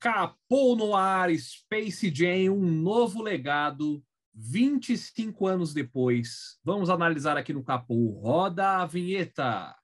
Capou no ar Space Jam, um novo legado, 25 anos depois. Vamos analisar aqui no Capô. Roda a vinheta.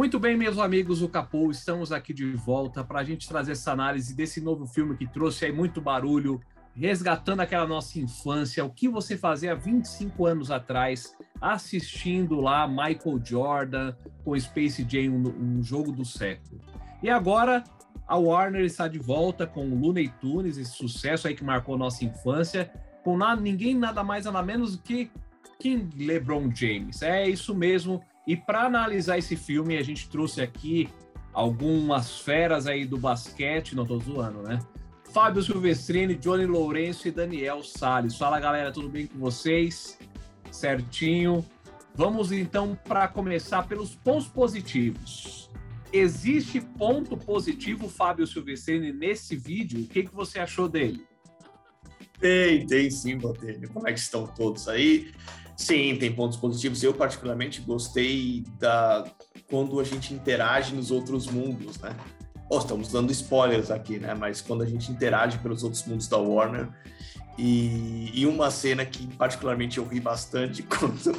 Muito bem, meus amigos, o Capô, estamos aqui de volta para a gente trazer essa análise desse novo filme que trouxe aí muito barulho, resgatando aquela nossa infância, o que você fazia 25 anos atrás, assistindo lá Michael Jordan com Space Jam, um, jogo do século. E agora a Warner está de volta com o Looney Tunes, esse sucesso aí que marcou nossa infância, com nada, ninguém nada mais nada menos que King LeBron James. É isso mesmo e para analisar esse filme, a gente trouxe aqui algumas feras aí do basquete, não tô zoando, né? Fábio Silvestrini, Johnny Lourenço e Daniel Salles. Fala galera, tudo bem com vocês? Certinho. Vamos então para começar pelos pontos positivos. Existe ponto positivo, Fábio Silvestrini, nesse vídeo? O que, que você achou dele? Tem, tem sim, Botelho. Como é que estão todos aí? Sim, tem pontos positivos. Eu, particularmente, gostei da quando a gente interage nos outros mundos, né? Oh, estamos dando spoilers aqui, né? Mas quando a gente interage pelos outros mundos da Warner. E, e uma cena que, particularmente, eu ri bastante quando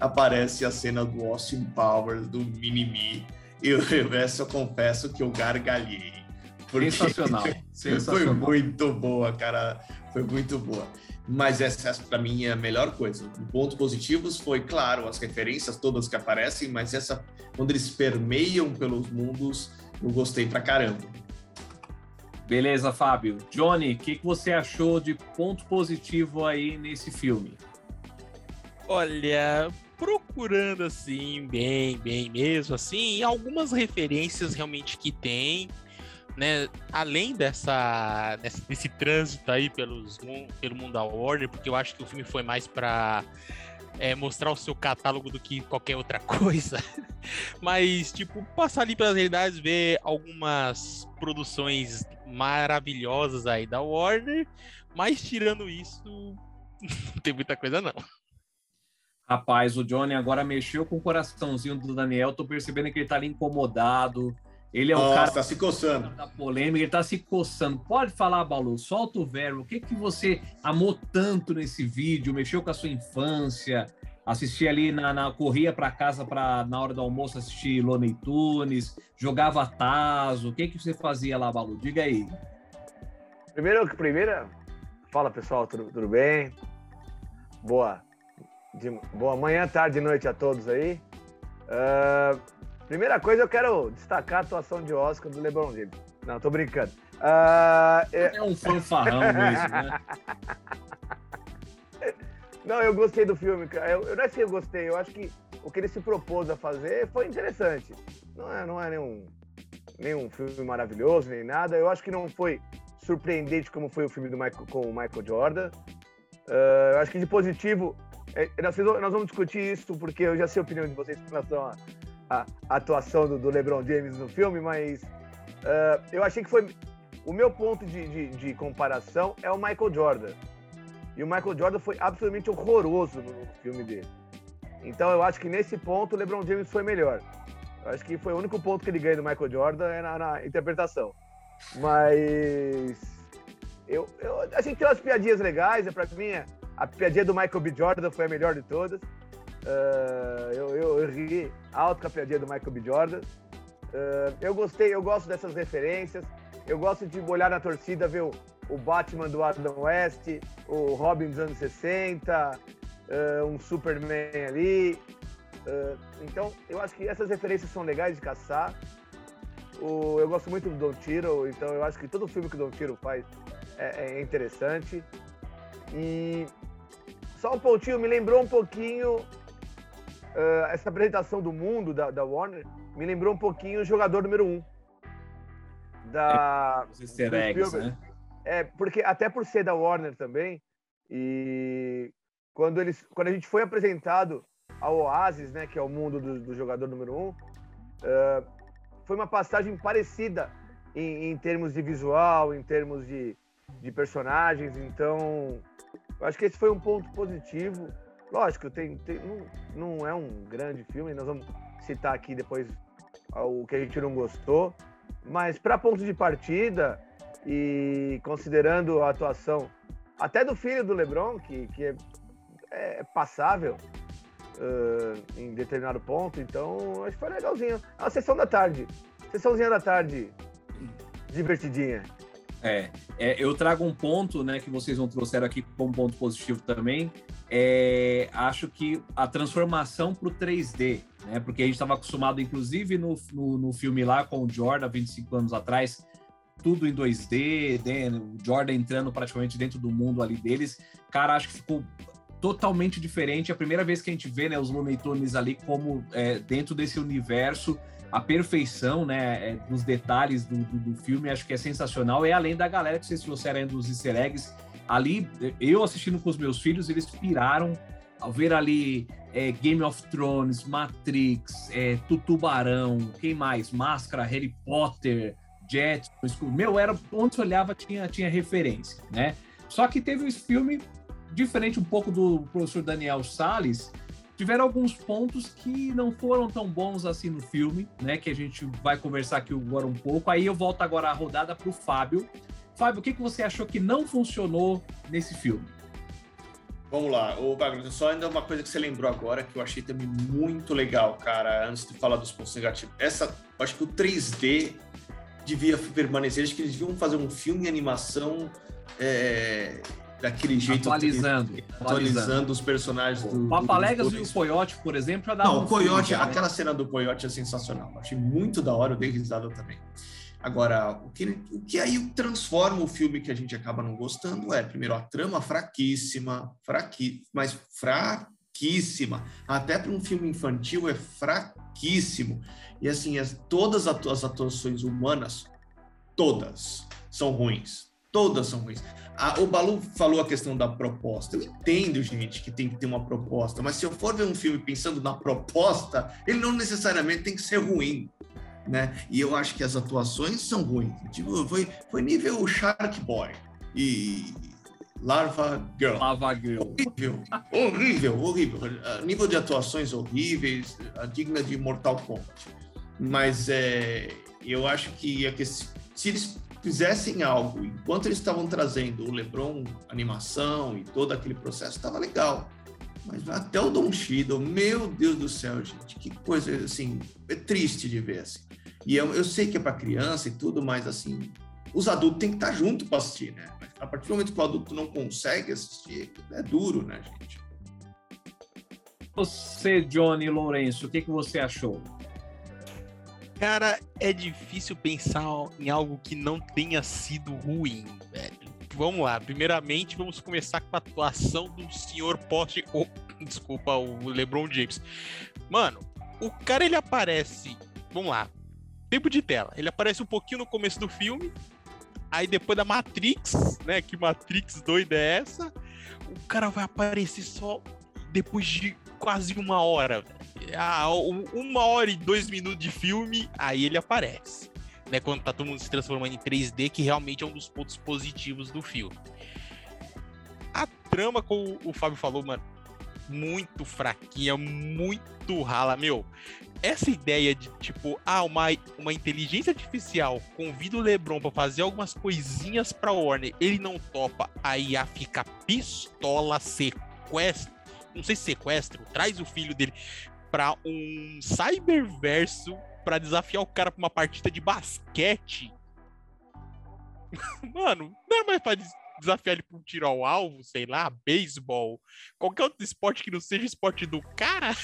aparece a cena do Austin Powers, do Minimi. Eu, essa eu confesso que eu gargalhei. Sensacional. Sensacional. Foi muito boa, cara. Foi muito boa. Mas essa, essa para mim é a melhor coisa. Pontos positivos foi, claro, as referências todas que aparecem, mas essa quando eles permeiam pelos mundos, eu gostei pra caramba. Beleza, Fábio. Johnny, o que, que você achou de ponto positivo aí nesse filme? Olha, procurando assim, bem, bem mesmo, assim, algumas referências realmente que tem, né, além dessa, desse, trânsito aí pelos, pelo mundo da Warner, porque eu acho que o filme foi mais para é, mostrar o seu catálogo do que qualquer outra coisa. Mas, tipo, passar ali pelas realidades, ver algumas produções maravilhosas aí da Warner, mas tirando isso, não tem muita coisa não. Rapaz, o Johnny agora mexeu com o coraçãozinho do Daniel, tô percebendo que ele tá ali incomodado ele é o Nossa, cara tá se coçando. da polêmica, ele tá se coçando. Pode falar, Balu, solta o verbo. O que que você amou tanto nesse vídeo? Mexeu com a sua infância? Assistia ali na, na corria para casa para na hora do almoço assistir Looney Tunes, jogava tazo. O que que você fazia lá, Balu? Diga aí. Primeiro, primeira, fala pessoal, tudo, tudo bem? Boa, de, boa manhã, tarde e noite a todos aí. Uh, Primeira coisa, eu quero destacar a atuação de Oscar do LeBron James. Não, tô brincando. Uh, é... é um fanfarrão mesmo, né? Não, eu gostei do filme. Eu, eu não é que eu gostei, eu acho que o que ele se propôs a fazer foi interessante. Não é, não é nenhum, nenhum filme maravilhoso, nem nada. Eu acho que não foi surpreendente como foi o filme do Michael, com o Michael Jordan. Uh, eu acho que de positivo, é, nós, nós, vamos discutir isso porque eu já sei a opinião de vocês com relação a, a, atuação do, do, LeBron James no filme, mas uh, eu achei que foi. O meu ponto de, de, de, comparação é o Michael Jordan. E o Michael Jordan foi absolutamente horroroso no, filme dele. Então eu acho que nesse ponto o LeBron James foi melhor. Eu acho que foi o único ponto que ele ganha do Michael Jordan é na, na interpretação. Mas eu, eu, gente tem umas piadinhas legais, é pra mim a piadinha do Michael B. Jordan foi a melhor de todas. Uh, eu, eu, eu, ri alto com a piadinha do Michael B. Jordan. Uh, eu gostei, eu gosto dessas referências. Eu gosto de olhar na torcida, ver o, o Batman do Adam West, o Robin dos anos 60, uh, um Superman ali. então, eu acho que essas referências são legais de caçar. O, eu gosto muito do Don Tiro, então eu acho que todo filme que o Don Tiro faz é, é interessante. E só um pontinho, me lembrou um pouquinho uh, essa apresentação do mundo da, da, Warner me lembrou um pouquinho o jogador número um. Da, Os easter eggs, né? É, porque até por ser da Warner também, e quando, eles, quando a gente foi apresentado ao Oasis, né, que é o mundo do, do jogador número um, uh, foi uma passagem parecida em, em termos de visual, em termos de, de personagens. Então, eu acho que esse foi um ponto positivo. Lógico, tem, tem não, não é um grande filme, nós vamos citar aqui depois o que a gente não gostou, mas para ponto de partida e considerando a atuação até do filho do LeBron, que, que é, é passável uh, em determinado ponto, então acho que foi legalzinho. A sessão da tarde, sessãozinha da tarde, divertidinha. É, é, eu trago um ponto, né, que vocês não trouxeram aqui como ponto positivo também. É, acho que a transformação para o 3D, né, porque a gente estava acostumado, inclusive no, no, no, filme lá com o Jordan, 25 anos atrás, tudo em 2D, né, o Jordan entrando praticamente dentro do mundo ali deles. Cara, acho que ficou totalmente diferente. É a primeira vez que a gente vê né, os Looney ali como é, dentro desse universo a perfeição, né, é, dos detalhes do, do, do, filme, acho que é sensacional. E além da galera que vocês trouxeram aí dos easter eggs, ali, eu assistindo com os meus filhos, eles piraram ao ver ali é, Game of Thrones, Matrix, é, quem mais? Máscara, Harry Potter, Jet, meu, era onde se olhava tinha, tinha referência, né? Só que teve um filme diferente um pouco do professor Daniel Salles, tiveram alguns pontos que não foram tão bons assim no filme, né? Que a gente vai conversar aqui agora um pouco. Aí eu volto agora a rodada para o Fábio. Fábio, o que, que você achou que não funcionou nesse filme? Vamos lá, o Wagner, só ainda uma coisa que você lembrou agora que eu achei também muito legal, cara, antes de falar dos pontos negativos. Essa, acho que o 3D devia permanecer, acho que eles deviam fazer um filme em animação é, daquele jeito. Atualizando. atualizando, atualizando os personagens do. O Papalegas e o Coyote, por exemplo, já dá Não, um o Coyote, já, né? aquela cena do Coyote é sensacional. Achei muito da hora, eu dei risada também. Agora, o que, o que aí transforma o filme que a gente acaba não gostando é, primeiro, a trama fraquíssima, fraqui, mas fraquíssima. Até para um filme infantil é fraquíssimo. E assim, as, todas as atuações humanas, todas, são ruins. Todas são ruins. A, o Balu falou a questão da proposta. Eu entendo, gente, que tem que ter uma proposta, mas se eu for ver um filme pensando na proposta, ele não necessariamente tem que ser ruim. Né? E eu acho que as atuações são ruins. Tipo, foi, foi nível Shark Boy e Larva Girl. Lava Girl. Horrível, horrível, horrível. nível de atuações horríveis, digna de Mortal Kombat. Mas é, eu acho que, é que se eles fizessem algo enquanto eles estavam trazendo o LeBron animação e todo aquele processo, estava legal. Mas até o Don Cheadle, meu Deus do céu, gente, que coisa assim, é triste de ver assim. E eu, eu sei que é para criança e tudo, mas assim, os adultos têm que estar junto para assistir, né? A partir do momento que o adulto não consegue assistir, é duro, né, gente? Você, Johnny Lourenço, o que, que você achou? Cara, é difícil pensar em algo que não tenha sido ruim, velho. Vamos lá, primeiramente vamos começar com a atuação do senhor Poste. Oh, desculpa, o LeBron James. Mano, o cara ele aparece. Vamos lá. Tempo de tela. Ele aparece um pouquinho no começo do filme. Aí depois da Matrix, né? Que Matrix doida é essa? O cara vai aparecer só depois de quase uma hora. Ah, uma hora e dois minutos de filme, aí ele aparece. Né, quando tá todo mundo se transformando em 3D, que realmente é um dos pontos positivos do filme. A trama, como o Fábio falou, mano, muito fraquinha, muito rala. Meu, essa ideia de, tipo, ah, uma, uma inteligência artificial convida o LeBron pra fazer algumas coisinhas pra Warner, ele não topa, aí a fica pistola, sequestra, não sei se sequestro, traz o filho dele pra um cyberverso para desafiar o cara pra uma partida de basquete. Mano, não é mais pra desafiar ele pra um tiro ao alvo, sei lá, beisebol, qualquer outro esporte que não seja esporte do cara.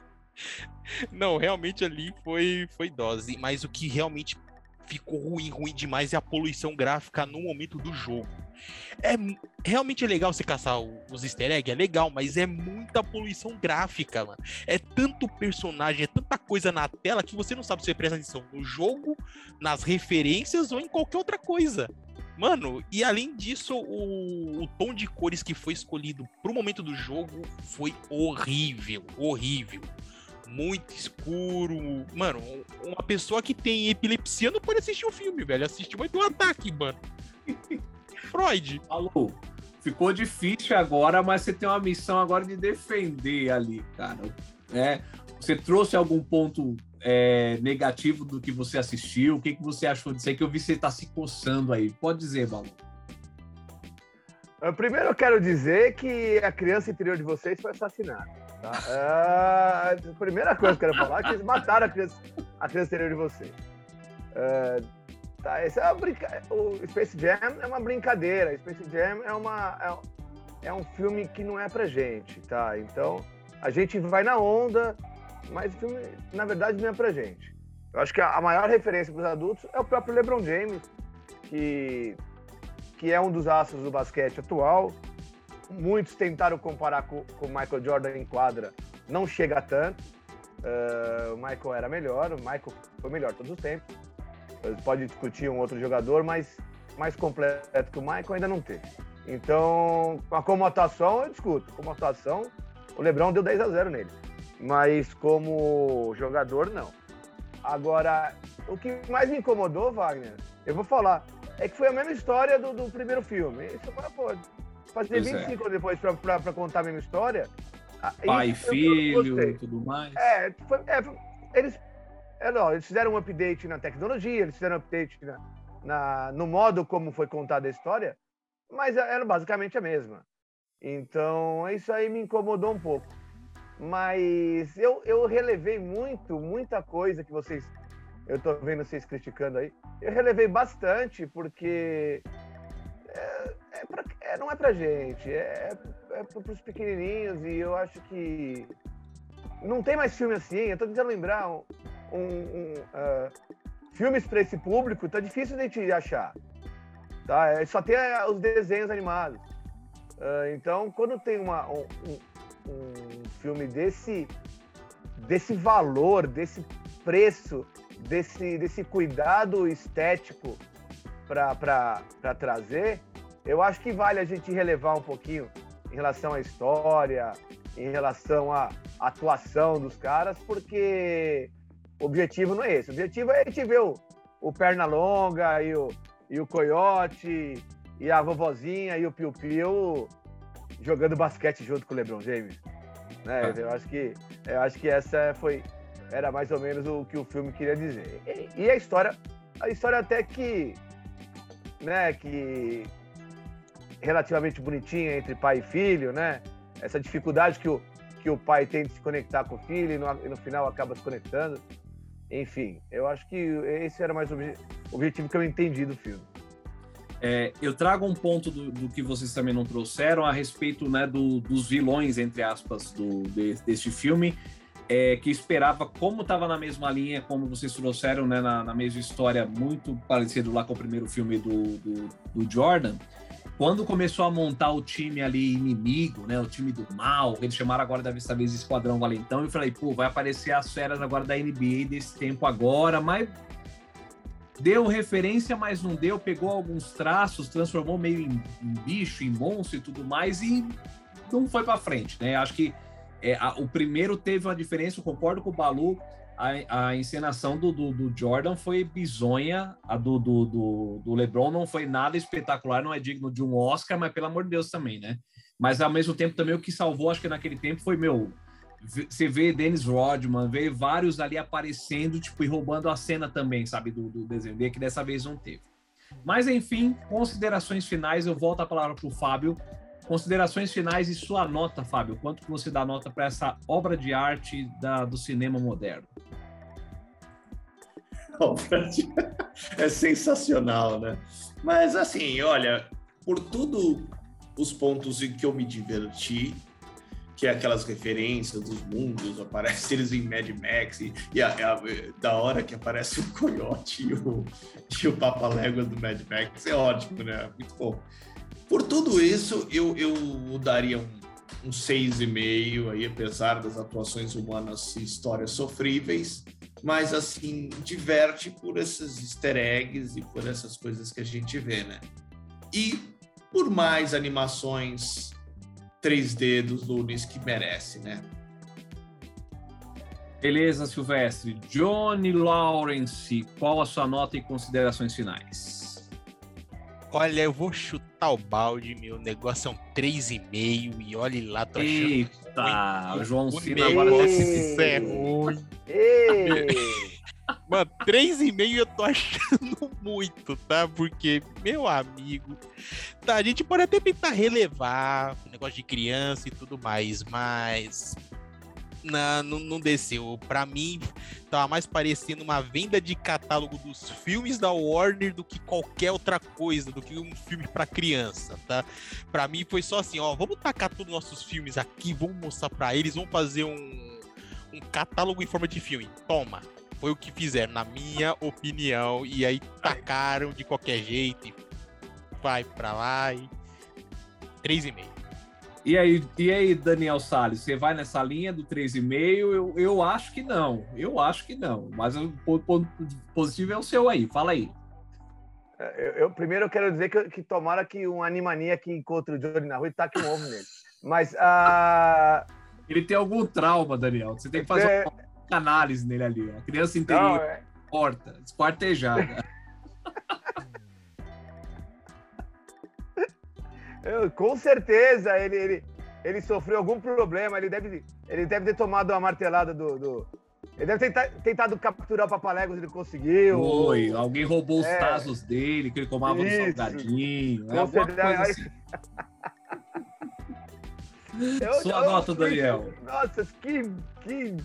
não, realmente ali foi, foi dose. Mas o que realmente ficou ruim, ruim demais é a poluição gráfica no momento do jogo. É realmente é legal você caçar os easter eggs, é legal, mas é muita poluição gráfica, mano. É tanto personagem, é tanta coisa na tela que você não sabe se você presta atenção no jogo, nas referências ou em qualquer outra coisa. Mano, e além disso, o, o tom de cores que foi escolhido pro momento do jogo foi horrível, horrível muito escuro. Mano, uma pessoa que tem epilepsia não pode assistir o um filme, velho. Assistir vai ter um ataque, mano. Freud. Alô, ficou difícil agora, mas você tem uma missão agora de defender ali, cara. É, você trouxe algum ponto é, negativo do que você assistiu? O que, que você achou disso aí? Que eu vi você tá se coçando aí. Pode dizer, Balu. Primeiro eu quero dizer que a criança interior de vocês foi assassinada. Tá? a primeira coisa que eu quero falar é que eles mataram a criança, a criança interior de vocês. Uh, tá, esse é uma brinca... O Space Jam é uma brincadeira. Space Jam é, uma, é, é um filme que não é pra gente, tá? Então a gente vai na onda, mas o filme, na verdade, não é pra gente. Eu acho que a maior referência para os adultos é o próprio LeBron James, que, que é um dos astros do basquete atual. Muitos tentaram comparar com o Michael Jordan em quadra, não chega tanto. Uh, o Michael era melhor, o Michael foi melhor todos os tempos. Pode discutir um outro jogador, mas mais completo que o Michael ainda não teve. Então, como atuação, eu discuto. Como atuação, o LeBron deu 10 a 0 nele mas como jogador, não. Agora, o que mais me incomodou, Wagner, eu vou falar, é que foi a mesma história do, do primeiro filme. Isso pode fazer pois 25 é. anos depois para contar a mesma história. Pai, isso, filho tudo mais. É, foi, é eles, é, não, eles fizeram um update na tecnologia, eles fizeram um update na, na, no modo como foi contada a história, mas era basicamente a mesma. Então, isso aí me incomodou um pouco. Mas eu, eu relevei muito, muita coisa que vocês. Eu tô vendo vocês criticando aí. Eu relevei bastante, porque. É, é pra, é, não é pra gente, é, é pros pequenininhos, e eu acho que. Não tem mais filme assim. Eu tô tentando lembrar um. um, uh, filmes para esse público, tá difícil de gente achar. Tá? É, só tem os desenhos animados. Uh, então, quando tem uma, um, um filme desse, desse valor, desse preço, desse, desse cuidado estético para trazer, eu acho que vale a gente relevar um pouquinho em relação à história, em relação à atuação dos caras, porque o objetivo não é esse. O objetivo é a gente ver o, o Pernalonga e o, e o Coyote e a vovozinha e o Piu Piu jogando basquete junto com o LeBron James. Né? Ah. Eu acho que eu acho que essa foi era mais ou menos o que o filme queria dizer. E, e a história, a história até que, né, que relativamente bonitinha entre pai e filho, né? Essa dificuldade que o que o pai tem de se conectar com o filho e no, e no final acaba se conectando. Enfim, eu acho que esse era mais o objetivo que eu entendi do filme. É, eu trago um ponto do, do, que vocês também não trouxeram a respeito né, do, dos vilões, entre aspas, do, de, deste filme, é, que esperava, como estava na mesma linha, como vocês trouxeram, né, na, na, mesma história, muito parecido lá com o primeiro filme do, do, do, Jordan, quando começou a montar o time ali inimigo, né, o time do mal, eles chamaram agora dessa vez Esquadrão Valentão, eu falei, pô, vai aparecer as feras agora da NBA desse tempo agora, mas deu referência, mas não deu, pegou alguns traços, transformou meio em, em bicho, em monstro e tudo mais, e não foi para frente, né? Acho que é, a, o primeiro teve uma diferença, eu concordo com o Balu, a, a encenação do, do, do, Jordan foi bizonha, a do, do, do, LeBron não foi nada espetacular, não é digno de um Oscar, mas pelo amor de Deus também, né? Mas ao mesmo tempo também o que salvou, acho que naquele tempo foi, meu, você vê Dennis Rodman, vê vários ali aparecendo, tipo, e roubando a cena também, sabe, do, do desenho que dessa vez não teve. Mas, enfim, considerações finais, eu volto a palavra para o Fábio. Considerações finais e sua nota, Fábio. Quanto que você dá nota para essa obra de arte da, do cinema moderno? É sensacional, né? Mas, assim, olha, por tudo os pontos em que eu me diverti, que é aquelas referências dos mundos, aparece eles em Mad Max, e, e a, a, da hora que aparece o Coyote e o, e o Papa Léguas do Mad Max, é ótimo, né? Muito bom. Por tudo isso, eu, eu daria um, um 6,5 aí, apesar das atuações humanas e histórias sofríveis, mas assim, diverte por esses easter eggs e por essas coisas que a gente vê, né? E por mais animações três dedos do Lunes que merece, né? Beleza, Silvestre. Johnny Lawrence, qual a sua nota e considerações finais? Olha, eu vou chutar o balde, meu negócio é um 3,5 e olhe lá, tô achando. Eita, o João Cina agora Isso é ruim. Mano, 3,5 eu tô achando muito, tá? Porque, meu amigo, tá, a gente pode até tentar relevar o negócio de criança e tudo mais, mas não, não, desceu. Para mim, tava mais parecendo uma venda de catálogo dos filmes da Warner do que qualquer outra coisa, do que um filme para criança, tá? Para mim foi só assim, ó, vamos tacar todos os nossos filmes aqui, vamos mostrar para eles, vamos fazer um, um catálogo em forma de filme. Toma. Foi o que fizeram, na minha opinião, e aí tacaram de qualquer jeito vai para lá e 3,5. E aí, e aí, Daniel Salles, você vai nessa linha do 3,5? Eu, eu acho que não. Eu acho que não. Mas o ponto positivo é o seu aí. Fala aí. É, eu, eu primeiro eu quero dizer que, que tomara que um animania que encontre o Johnny na rua e taque um ovo nele. Mas. Uh... Ele tem algum trauma, Daniel. Você tem que fazer é... uma análise nele ali. A criança interior, não, é... porta, esquartejada. Eu, com certeza ele, ele, ele sofreu algum problema, ele deve, ele deve ter tomado uma martelada do. do... Ele deve ter tentado, capturar o Papaléguas, ele conseguiu. Foi, alguém roubou os é. tazos dele, que ele tomava Isso. no salgadinho. É alguma coisa assim. eu, Sua eu, nota, eu, Daniel. Nossa, que, que,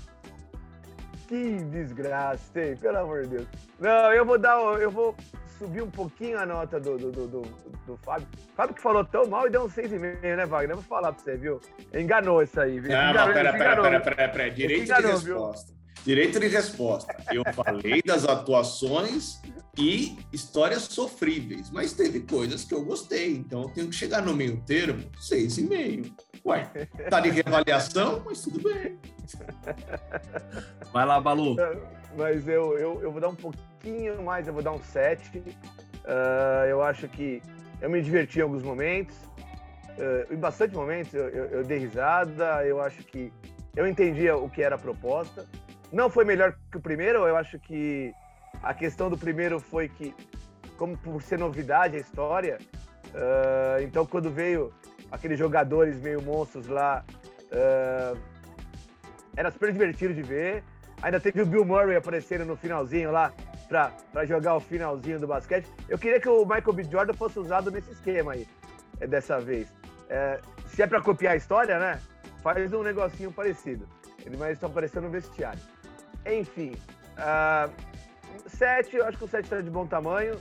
que desgraça, hein? pelo amor de Deus. Não, eu vou dar, eu vou subir um pouquinho a nota do, do, do, do, do Fábio. Fábio que falou tão mal e deu um 6,5, né, Wagner? Vou falar pra você, viu? Enganou isso aí, viu? Não, enganou, pera, pera, pera, pera, pera, Direito enganou, de resposta. Viu? Direito de resposta. Eu falei das atuações e histórias sofríveis, mas teve coisas que eu gostei, então eu tenho que chegar no meio termo, seis e meio. Ué, tá de reavaliação, mas tudo bem. Vai lá, Balu. Mas eu, eu, eu vou dar um pouquinho mais, eu vou dar um 7. Uh, eu acho que eu me diverti em alguns momentos, uh, em bastante momentos eu, eu, eu dei risada, eu acho que eu entendia o que era a proposta. Não foi melhor que o primeiro, eu acho que a questão do primeiro foi que, como por ser novidade a história, uh, então quando veio aqueles jogadores meio monstros lá, uh, era super divertido de ver. Ainda teve o Bill Murray aparecendo no finalzinho lá para jogar o finalzinho do basquete. Eu queria que o Michael B. Jordan fosse usado nesse esquema aí, é, dessa vez. É, se é para copiar a história, né? Faz um negocinho parecido. Ele mais está aparecendo no vestiário. Enfim, uh, sete, eu acho que o 7 está de bom tamanho.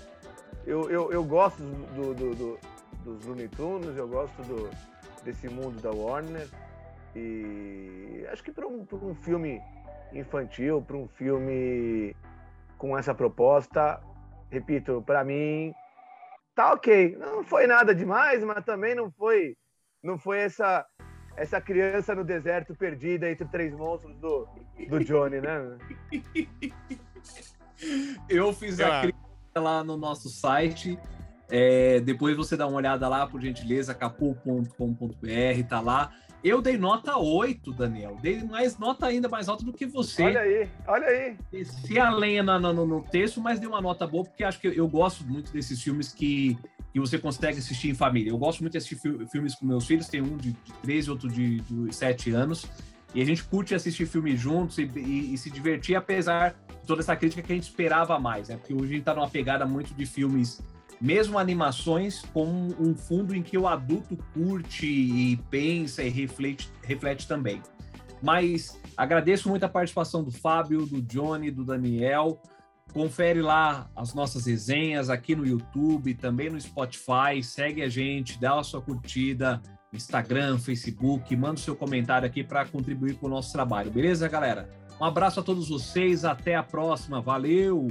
Eu, eu, eu gosto do, do, do, dos Looney Tunes, eu gosto do, desse mundo da Warner. E acho que para um, um filme infantil, para um filme com essa proposta, repito, para mim tá ok. Não foi nada demais, mas também não foi não foi essa essa criança no deserto perdida entre três monstros do, do Johnny, né? Eu fiz a crítica lá no nosso site. É, depois você dá uma olhada lá, por gentileza, capu.com.br, tá lá. Eu dei nota 8, Daniel. Dei mais nota ainda mais alta do que você. Olha aí, olha aí. Desci a lenha no, no, no, texto, mas dei uma nota boa, porque acho que eu, gosto muito desses filmes que, que você consegue assistir em família. Eu gosto muito de assistir filmes com meus filhos, tem um de, de 13, outro de, de 7 anos. E a gente curte assistir filmes juntos e, e, e, se divertir, apesar de toda essa crítica que a gente esperava mais, né? Porque hoje a gente está numa pegada muito de filmes mesmo animações com um fundo em que o adulto curte e pensa e reflete, reflete também. Mas agradeço muito a participação do Fábio, do Johnny, do Daniel. Confere lá as nossas resenhas aqui no YouTube, também no Spotify. Segue a gente, dá a sua curtida, Instagram, Facebook, manda o seu comentário aqui para contribuir com o nosso trabalho, beleza, galera? Um abraço a todos vocês, até a próxima, valeu!